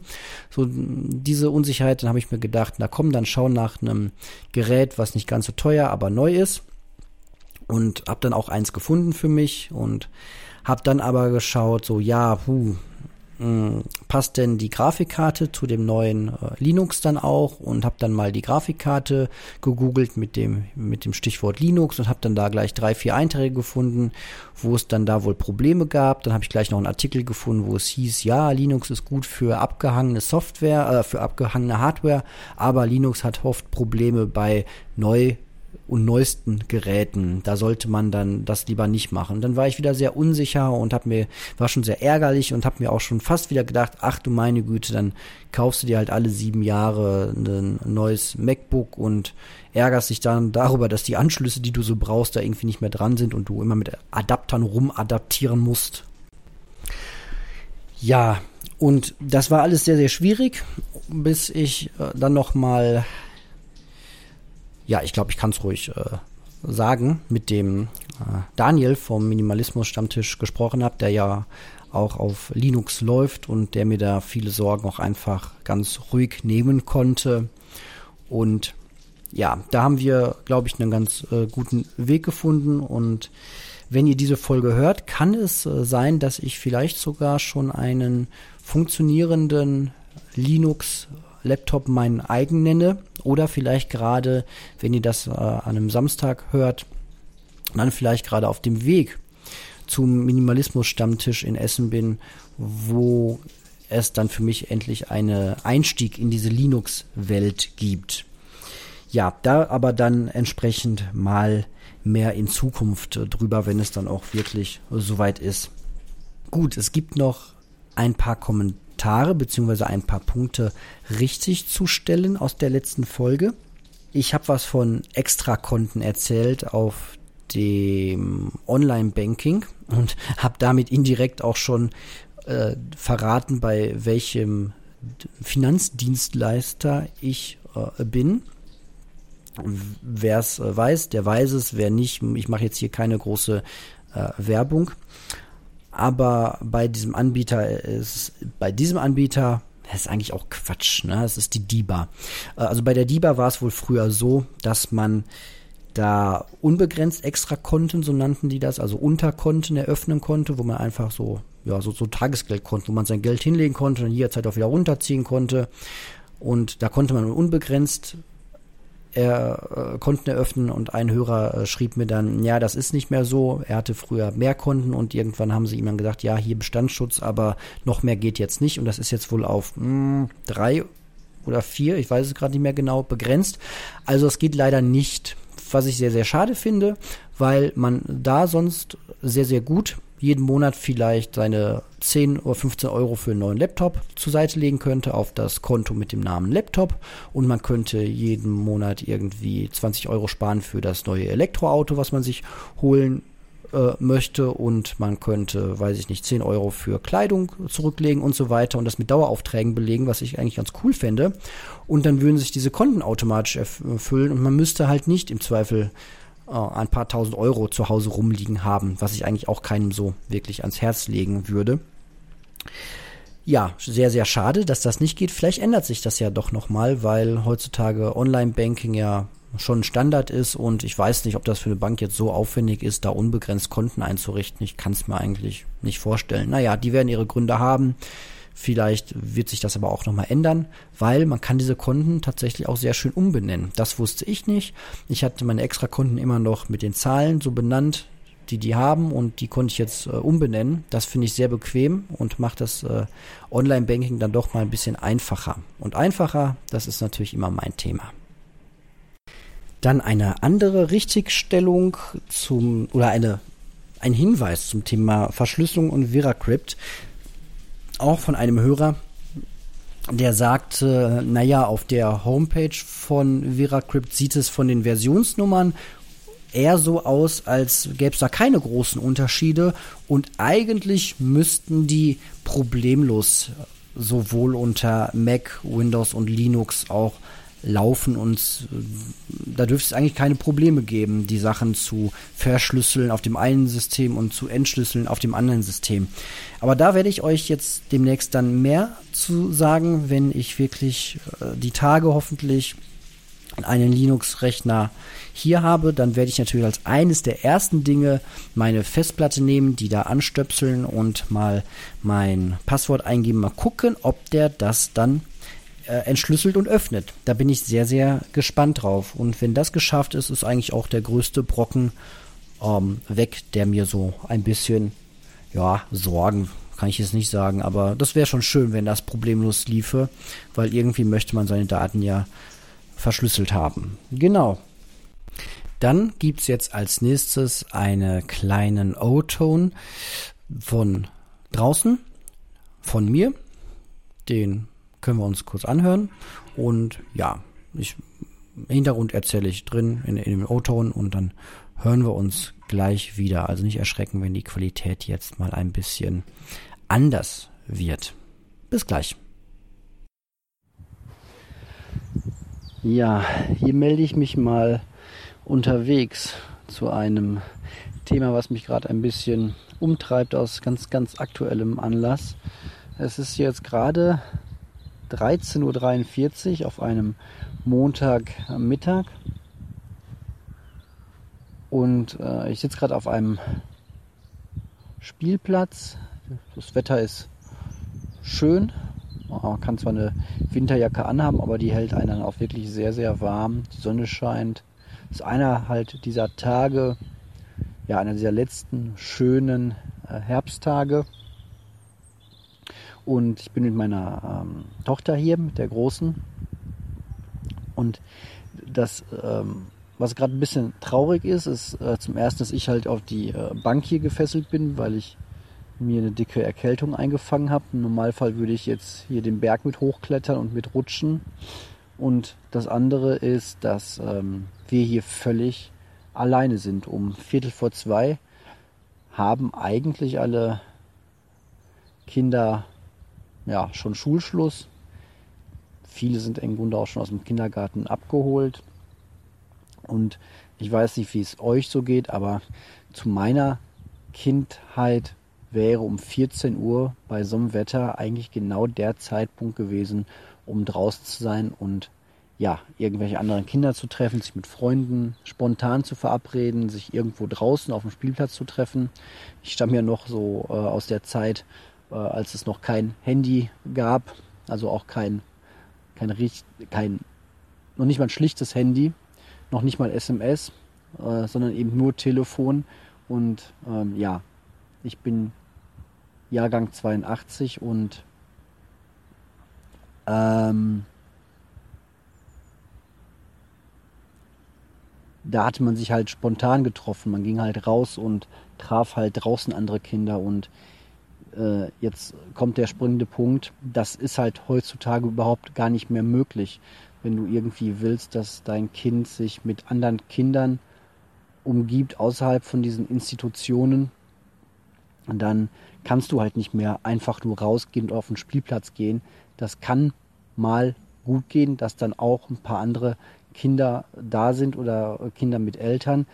S1: So diese Unsicherheit, dann habe ich mir gedacht, na komm, dann schau nach einem Gerät, was nicht ganz so teuer, aber neu ist und habe dann auch eins gefunden für mich und habe dann aber geschaut, so ja, puh, hm, passt denn die Grafikkarte zu dem neuen äh, Linux dann auch und habe dann mal die Grafikkarte gegoogelt mit dem mit dem Stichwort Linux und habe dann da gleich drei vier Einträge gefunden, wo es dann da wohl Probleme gab. Dann habe ich gleich noch einen Artikel gefunden, wo es hieß, ja Linux ist gut für abgehangene Software, äh, für abgehangene Hardware, aber Linux hat oft Probleme bei neu und neuesten Geräten. Da sollte man dann das lieber nicht machen. Dann war ich wieder sehr unsicher und hab mir war schon sehr ärgerlich und habe mir auch schon fast wieder gedacht, ach du meine Güte, dann kaufst du dir halt alle sieben Jahre ein neues MacBook und ärgerst dich dann darüber, dass die Anschlüsse, die du so brauchst, da irgendwie nicht mehr dran sind und du immer mit Adaptern rumadaptieren musst. Ja, und das war alles sehr, sehr schwierig, bis ich äh, dann noch mal ja, ich glaube, ich kann es ruhig äh, sagen, mit dem äh, Daniel vom Minimalismus Stammtisch gesprochen habe, der ja auch auf Linux läuft und der mir da viele Sorgen auch einfach ganz ruhig nehmen konnte. Und ja, da haben wir, glaube ich, einen ganz äh, guten Weg gefunden. Und wenn ihr diese Folge hört, kann es äh, sein, dass ich vielleicht sogar schon einen funktionierenden Linux Laptop meinen eigen nenne oder vielleicht gerade, wenn ihr das äh, an einem Samstag hört, dann vielleicht gerade auf dem Weg zum Minimalismus-Stammtisch in Essen bin, wo es dann für mich endlich einen Einstieg in diese Linux-Welt gibt. Ja, da aber dann entsprechend mal mehr in Zukunft drüber, wenn es dann auch wirklich soweit ist. Gut, es gibt noch ein paar Kommentare Kommentare beziehungsweise ein paar Punkte richtig zu stellen aus der letzten Folge. Ich habe was von Extrakonten erzählt auf dem Online-Banking und <laughs> habe damit indirekt auch schon äh, verraten, bei welchem Finanzdienstleister ich äh, bin. Wer es äh, weiß, der weiß es. Wer nicht, ich mache jetzt hier keine große äh, Werbung aber bei diesem Anbieter ist, bei diesem Anbieter, das ist eigentlich auch Quatsch, ne? Das ist die DIBA. Äh, also bei der DIBA war es wohl früher so, dass man da unbegrenzt extra Konten, so nannten die das, also Unterkonten eröffnen konnte, wo man einfach so, ja, so, so Tagesgeldkonten, wo man sein Geld hinlegen konnte und jederzeit auch wieder runterziehen konnte. Und da konnte man unbegrenzt er, äh, Konten eröffnen und ein Hörer äh, schrieb mir dann, ja, das ist nicht mehr so. Er hatte früher mehr Konten und irgendwann haben sie ihm dann gesagt, ja, hier Bestandsschutz, aber noch mehr geht jetzt nicht und das ist jetzt wohl auf mh, hm, drei oder vier, ich weiß es gerade nicht mehr genau, begrenzt. Also es geht leider nicht, was ich sehr, sehr schade finde, weil man da sonst sehr, sehr gut jeden Monat vielleicht seine 10 oder 15 Euro für einen neuen Laptop zur Seite legen könnte auf das Konto mit dem Namen Laptop und man könnte jeden Monat irgendwie 20 Euro sparen für das neue Elektroauto, was man sich holen äh, möchte und man könnte, weiß ich nicht, 10 Euro für Kleidung zurücklegen und so weiter und das mit Daueraufträgen belegen, was ich eigentlich ganz cool fände. Und dann würden sich diese Konten automatisch erfüllen und man müsste halt nicht im Zweifel äh, ein paar tausend Euro zu Hause rumliegen haben, was ich eigentlich auch keinem so wirklich ans Herz legen würde. Ja, sehr, sehr schade, dass das nicht geht. Vielleicht ändert sich das ja doch nochmal, weil heutzutage Online-Banking ja schon Standard ist und ich weiß nicht, ob das für eine Bank jetzt so aufwendig ist, da unbegrenzt Konten einzurichten. Ich kann es mir eigentlich nicht vorstellen. Naja, die werden ihre Gründe haben. Vielleicht wird sich das aber auch nochmal ändern, weil man kann diese Konten tatsächlich auch sehr schön umbenennen. Das wusste ich nicht. Ich hatte meine Extra-Konten immer noch mit den Zahlen so benannt, die die haben und die konnte ich jetzt äh, umbenennen. Das finde ich sehr bequem und macht das äh, Online-Banking dann doch mal ein bisschen einfacher. Und einfacher, das ist natürlich immer mein Thema. Dann eine andere Richtigstellung zum oder eine ein Hinweis zum Thema Verschlüsselung und VeraCrypt auch von einem Hörer, der sagt, äh, naja, auf der Homepage von VeraCrypt sieht es von den Versionsnummern eher so aus, als gäbe es da keine großen Unterschiede. Und eigentlich müssten die problemlos sowohl unter Mac, Windows und Linux auch laufen und da dürfte es eigentlich keine Probleme geben, die Sachen zu verschlüsseln auf dem einen System und zu entschlüsseln auf dem anderen System. Aber da werde ich euch jetzt demnächst dann mehr zu sagen, wenn ich wirklich äh, die Tage hoffentlich einen Linux-Rechner hier habe, dann werde ich natürlich als eines der ersten Dinge meine Festplatte nehmen, die da anstöpseln und mal mein Passwort eingeben, mal gucken, ob der das dann entschlüsselt und öffnet. Da bin ich sehr, sehr gespannt drauf. Und wenn das geschafft ist, ist eigentlich auch der größte Brocken ähm, weg, der mir so ein bisschen, ja, Sorgen kann ich jetzt nicht sagen, aber das wäre schon schön, wenn das problemlos liefe, weil irgendwie möchte man seine Daten ja verschlüsselt haben. Genau. Dann gibt es jetzt als nächstes einen kleinen O-Ton von draußen, von mir. Den können wir uns kurz anhören. Und ja, ich, im Hintergrund erzähle ich drin in, in dem O-Ton und dann hören wir uns gleich wieder. Also nicht erschrecken, wenn die Qualität jetzt mal ein bisschen anders wird. Bis gleich. Ja, hier melde ich mich mal unterwegs zu einem Thema, was mich gerade ein bisschen umtreibt aus ganz, ganz aktuellem Anlass. Es ist jetzt gerade 13.43 Uhr auf einem Montagmittag. Und äh, ich sitze gerade auf einem Spielplatz. Das Wetter ist schön. Man kann zwar eine Winterjacke anhaben, aber die hält einen dann auch wirklich sehr, sehr warm. Die Sonne scheint. Das ist einer halt dieser Tage, ja, einer dieser letzten schönen äh, Herbsttage. Und ich bin mit meiner ähm, Tochter hier, mit der Großen. Und das, ähm, was gerade ein bisschen traurig ist, ist äh, zum ersten, dass ich halt auf die äh, Bank hier gefesselt bin, weil ich mir eine dicke Erkältung eingefangen habe. Im Normalfall würde ich jetzt hier den Berg mit hochklettern und mit rutschen. Und das andere ist, dass ähm, wir hier völlig alleine sind. Um Viertel vor zwei haben eigentlich alle Kinder ja, schon Schulschluss. Viele sind im Grunde auch schon aus dem Kindergarten abgeholt. Und ich weiß nicht, wie es euch so geht, aber zu meiner Kindheit wäre um 14 Uhr bei so einem Wetter eigentlich genau der Zeitpunkt gewesen, um draußen zu sein und ja, irgendwelche anderen Kinder zu treffen, sich mit Freunden spontan zu verabreden, sich irgendwo draußen auf dem Spielplatz zu treffen. Ich stamme ja noch so äh, aus der Zeit, als es noch kein Handy gab, also auch kein, kein, kein, noch nicht mal ein schlichtes Handy, noch nicht mal SMS, äh, sondern eben nur Telefon. Und ähm, ja, ich bin Jahrgang 82 und ähm, da hatte man sich halt spontan getroffen. Man ging halt raus und traf halt draußen andere Kinder und äh, jetzt kommt der springende Punkt, das ist halt heutzutage überhaupt gar nicht mehr möglich, wenn du irgendwie willst, dass dein Kind sich mit anderen Kindern umgibt außerhalb von diesen Institutionen, dann kannst du halt nicht mehr einfach nur rausgehen und auf den Spielplatz gehen. Das kann mal gut gehen, dass dann auch ein paar andere Kinder da sind oder Kinder mit Eltern.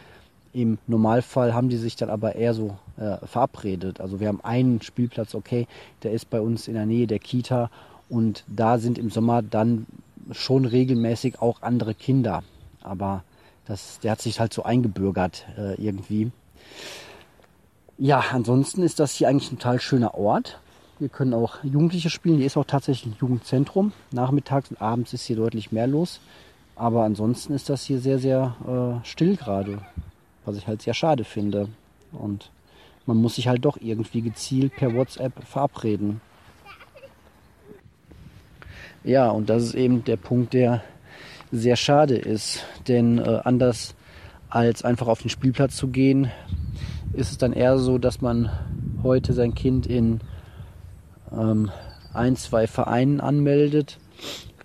S1: Im Normalfall haben die sich dann aber eher so äh, verabredet. Also wir haben einen Spielplatz, okay, der ist bei uns in der Nähe der Kita und da sind im Sommer dann schon regelmäßig auch andere Kinder. Aber das, der hat sich halt so eingebürgert äh, irgendwie. Ja, ansonsten ist das hier eigentlich ein total schöner Ort. Wir können auch Jugendliche spielen. Hier ist auch tatsächlich ein Jugendzentrum. Nachmittags und abends ist hier deutlich mehr los. Aber ansonsten ist das hier sehr, sehr äh, still gerade. Was ich halt sehr schade finde. Und man muss sich halt doch irgendwie gezielt per WhatsApp verabreden. Ja, und das ist eben der Punkt, der sehr schade ist. Denn äh, anders als einfach auf den Spielplatz zu gehen, ist es dann eher so, dass man heute sein Kind in ähm, ein, zwei Vereinen anmeldet,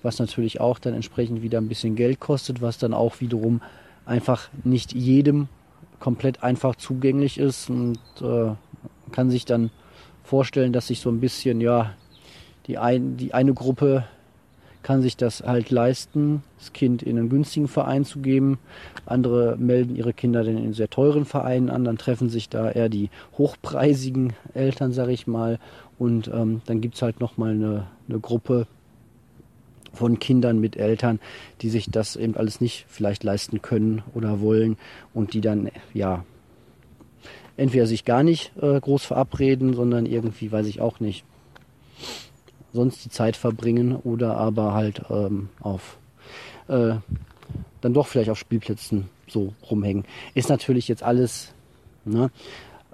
S1: was natürlich auch dann entsprechend wieder ein bisschen Geld kostet, was dann auch wiederum einfach nicht jedem komplett einfach zugänglich ist und äh, kann sich dann vorstellen, dass sich so ein bisschen, ja, die, ein, die eine Gruppe kann sich das halt leisten, das Kind in einen günstigen Verein zu geben. Andere melden ihre Kinder dann in sehr teuren Vereinen an. Dann treffen sich da eher die hochpreisigen Eltern, sag ich mal. Und ähm, dann gibt es halt nochmal eine, eine Gruppe von Kindern mit Eltern, die sich das eben alles nicht vielleicht leisten können oder wollen und die dann, ja, entweder sich gar nicht äh, groß verabreden, sondern irgendwie, weiß ich auch nicht, sonst die Zeit verbringen oder aber halt ähm, auf äh, dann doch vielleicht auf Spielplätzen so rumhängen. Ist natürlich jetzt alles ne,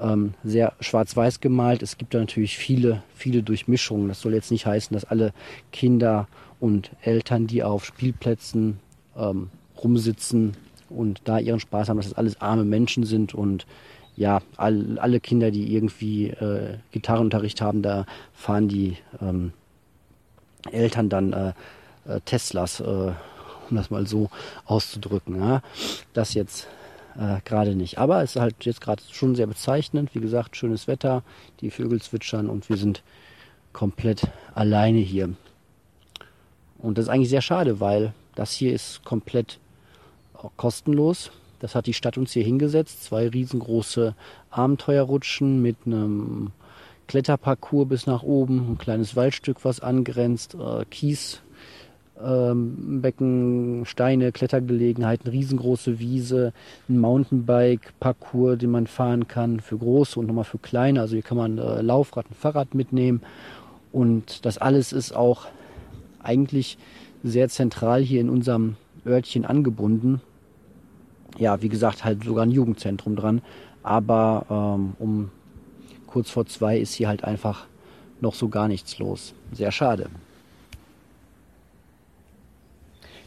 S1: ähm, sehr schwarz-weiß gemalt. Es gibt da natürlich viele, viele Durchmischungen. Das soll jetzt nicht heißen, dass alle Kinder und Eltern, die auf Spielplätzen ähm, rumsitzen und da ihren Spaß haben, dass das alles arme Menschen sind und ja, all, alle Kinder, die irgendwie äh, Gitarrenunterricht haben, da fahren die ähm, Eltern dann äh, äh, Teslas, äh, um das mal so auszudrücken. Ja? Das jetzt äh, gerade nicht. Aber es ist halt jetzt gerade schon sehr bezeichnend. Wie gesagt, schönes Wetter, die Vögel zwitschern und wir sind komplett alleine hier. Und das ist eigentlich sehr schade, weil das hier ist komplett kostenlos. Das hat die Stadt uns hier hingesetzt. Zwei riesengroße Abenteuerrutschen mit einem Kletterparcours bis nach oben, ein kleines Waldstück, was angrenzt, äh, Kies, ähm, Steine, Klettergelegenheiten, riesengroße Wiese, ein Mountainbike-Parcours, den man fahren kann für große und nochmal für kleine. Also hier kann man äh, Laufrad, ein Fahrrad mitnehmen. Und das alles ist auch eigentlich sehr zentral hier in unserem Örtchen angebunden. Ja, wie gesagt, halt sogar ein Jugendzentrum dran. Aber ähm, um kurz vor zwei ist hier halt einfach noch so gar nichts los. Sehr schade.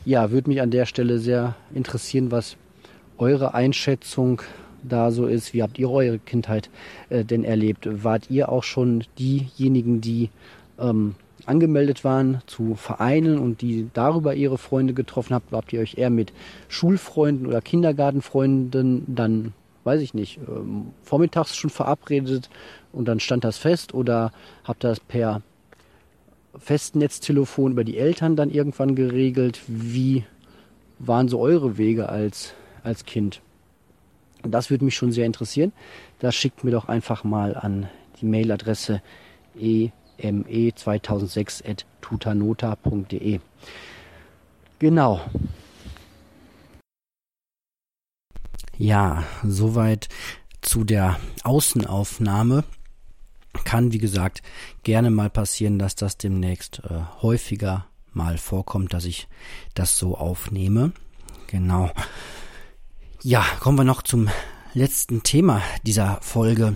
S1: Ja, würde mich an der Stelle sehr interessieren, was eure Einschätzung da so ist. Wie habt ihr eure Kindheit äh, denn erlebt? Wart ihr auch schon diejenigen, die ähm, angemeldet waren zu Vereinen und die darüber ihre Freunde getroffen habt? Habt ihr euch eher mit Schulfreunden oder Kindergartenfreunden dann weiß ich nicht, ähm, vormittags schon verabredet und dann stand das fest oder habt ihr das per Festnetztelefon über die Eltern dann irgendwann geregelt? Wie waren so eure Wege als, als Kind? Das würde mich schon sehr interessieren. Das schickt mir doch einfach mal an die Mailadresse eme2006.tutanota.de. Genau. Ja, soweit zu der Außenaufnahme. Kann, wie gesagt, gerne mal passieren, dass das demnächst äh, häufiger mal vorkommt, dass ich das so aufnehme. Genau. Ja, kommen wir noch zum letzten Thema dieser Folge.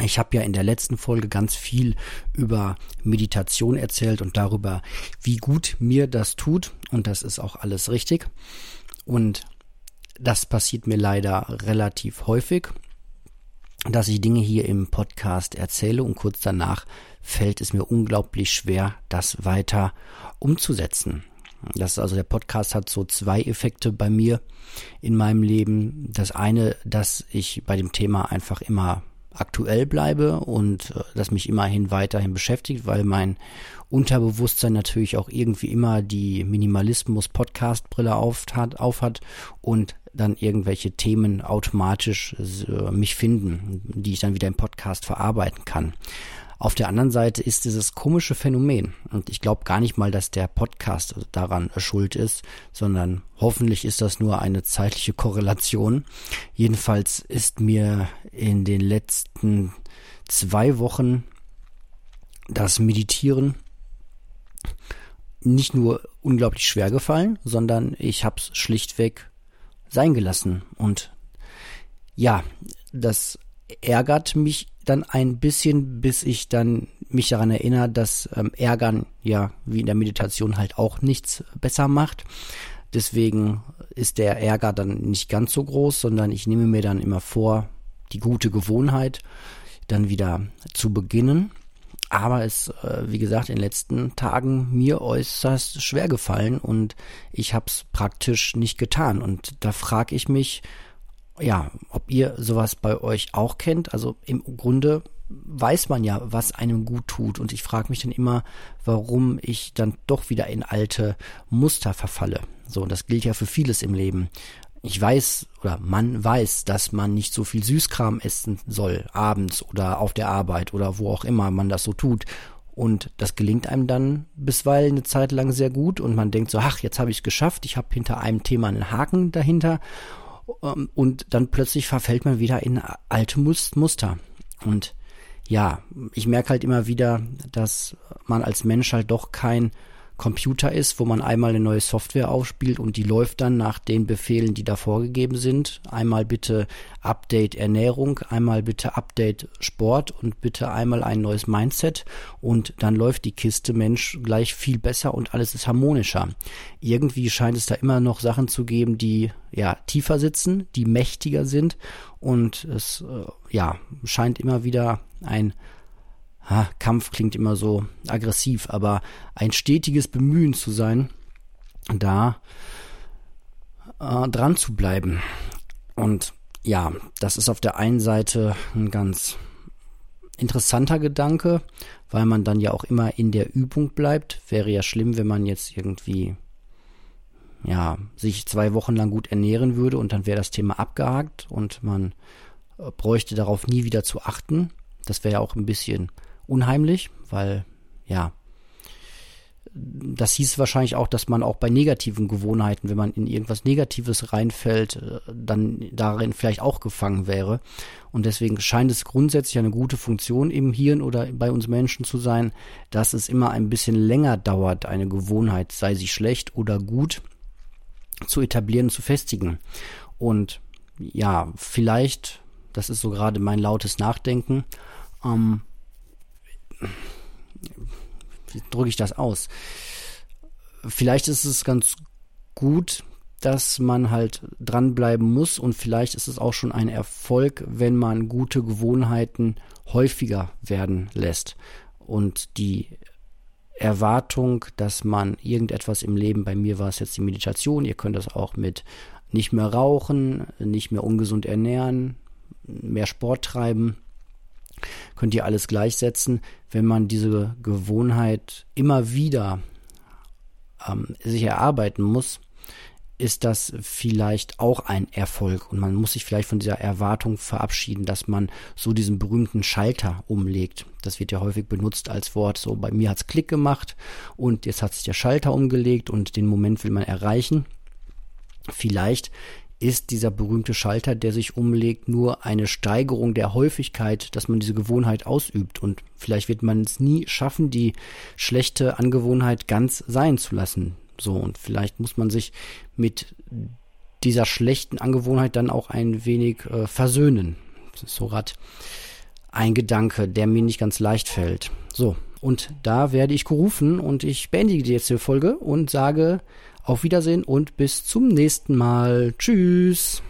S1: Ich habe ja in der letzten Folge ganz viel über Meditation erzählt und darüber, wie gut mir das tut. Und das ist auch alles richtig. Und das passiert mir leider relativ häufig, dass ich Dinge hier im Podcast erzähle und kurz danach fällt es mir unglaublich schwer, das weiter umzusetzen. Das ist also der Podcast hat so zwei Effekte bei mir in meinem Leben. Das eine, dass ich bei dem Thema einfach immer aktuell bleibe und äh, das mich immerhin weiterhin beschäftigt, weil mein Unterbewusstsein natürlich auch irgendwie immer die Minimalismus-Podcast-Brille aufhat, aufhat und dann irgendwelche Themen automatisch äh, mich finden, die ich dann wieder im Podcast verarbeiten kann. Auf der anderen Seite ist dieses komische Phänomen, und ich glaube gar nicht mal, dass der Podcast daran schuld ist, sondern hoffentlich ist das nur eine zeitliche Korrelation. Jedenfalls ist mir in den letzten zwei Wochen das Meditieren nicht nur unglaublich schwer gefallen, sondern ich habe es schlichtweg sein gelassen. Und ja, das ärgert mich dann ein bisschen, bis ich dann mich daran erinnere, dass ähm, Ärgern ja wie in der Meditation halt auch nichts besser macht. Deswegen ist der Ärger dann nicht ganz so groß, sondern ich nehme mir dann immer vor, die gute Gewohnheit dann wieder zu beginnen. Aber es, äh, wie gesagt, in den letzten Tagen mir äußerst schwer gefallen und ich habe es praktisch nicht getan. Und da frage ich mich, ja, ob ihr sowas bei euch auch kennt. Also im Grunde weiß man ja, was einem gut tut. Und ich frage mich dann immer, warum ich dann doch wieder in alte Muster verfalle. So, und das gilt ja für vieles im Leben. Ich weiß oder man weiß, dass man nicht so viel Süßkram essen soll, abends oder auf der Arbeit oder wo auch immer man das so tut. Und das gelingt einem dann bisweilen eine Zeit lang sehr gut und man denkt so, ach, jetzt habe ich es geschafft, ich habe hinter einem Thema einen Haken dahinter und dann plötzlich verfällt man wieder in alte Muster. Und ja, ich merke halt immer wieder, dass man als Mensch halt doch kein Computer ist, wo man einmal eine neue Software aufspielt und die läuft dann nach den Befehlen, die da vorgegeben sind. Einmal bitte Update Ernährung, einmal bitte Update Sport und bitte einmal ein neues Mindset und dann läuft die Kiste Mensch gleich viel besser und alles ist harmonischer. Irgendwie scheint es da immer noch Sachen zu geben, die ja tiefer sitzen, die mächtiger sind und es äh, ja scheint immer wieder ein ha, Kampf klingt immer so aggressiv, aber ein stetiges Bemühen zu sein, da äh, dran zu bleiben. Und ja, das ist auf der einen Seite ein ganz interessanter Gedanke, weil man dann ja auch immer in der Übung bleibt. Wäre ja schlimm, wenn man jetzt irgendwie ja, sich zwei Wochen lang gut ernähren würde und dann wäre das Thema abgehakt und man äh, bräuchte darauf nie wieder zu achten. Das wäre ja auch ein bisschen unheimlich, weil ja, das hieß wahrscheinlich auch, dass man auch bei negativen Gewohnheiten, wenn man in irgendwas Negatives reinfällt, äh, dann darin vielleicht auch gefangen wäre. Und deswegen scheint es grundsätzlich eine gute Funktion im Hirn oder bei uns Menschen zu sein, dass es immer ein bisschen länger dauert, eine Gewohnheit, sei sie schlecht oder gut, zu etablieren, zu festigen. Und ja, vielleicht, das ist so gerade mein lautes Nachdenken, ähm, wie drücke ich das aus? Vielleicht ist es ganz gut, dass man halt dranbleiben muss und vielleicht ist es auch schon ein Erfolg, wenn man gute Gewohnheiten häufiger werden lässt und die Erwartung, dass man irgendetwas im Leben, bei mir war es jetzt die Meditation, ihr könnt das auch mit nicht mehr rauchen, nicht mehr ungesund ernähren, mehr Sport treiben, könnt ihr alles gleichsetzen, wenn man diese Gewohnheit immer wieder ähm, sich erarbeiten muss, ist das vielleicht auch ein Erfolg und man muss sich vielleicht von dieser Erwartung verabschieden, dass man so diesen berühmten Schalter umlegt. Das wird ja häufig benutzt als Wort. So bei mir hat's Klick gemacht und jetzt hat sich der Schalter umgelegt und den Moment will man erreichen. Vielleicht ist dieser berühmte Schalter, der sich umlegt, nur eine Steigerung der Häufigkeit, dass man diese Gewohnheit ausübt. Und vielleicht wird man es nie schaffen, die schlechte Angewohnheit ganz sein zu lassen. So, und vielleicht muss man sich mit dieser schlechten Angewohnheit dann auch ein wenig äh, versöhnen. Das ist so grad ein Gedanke, der mir nicht ganz leicht fällt. So, und da werde ich gerufen und ich beendige jetzt die Folge und sage auf Wiedersehen und bis zum nächsten Mal. Tschüss.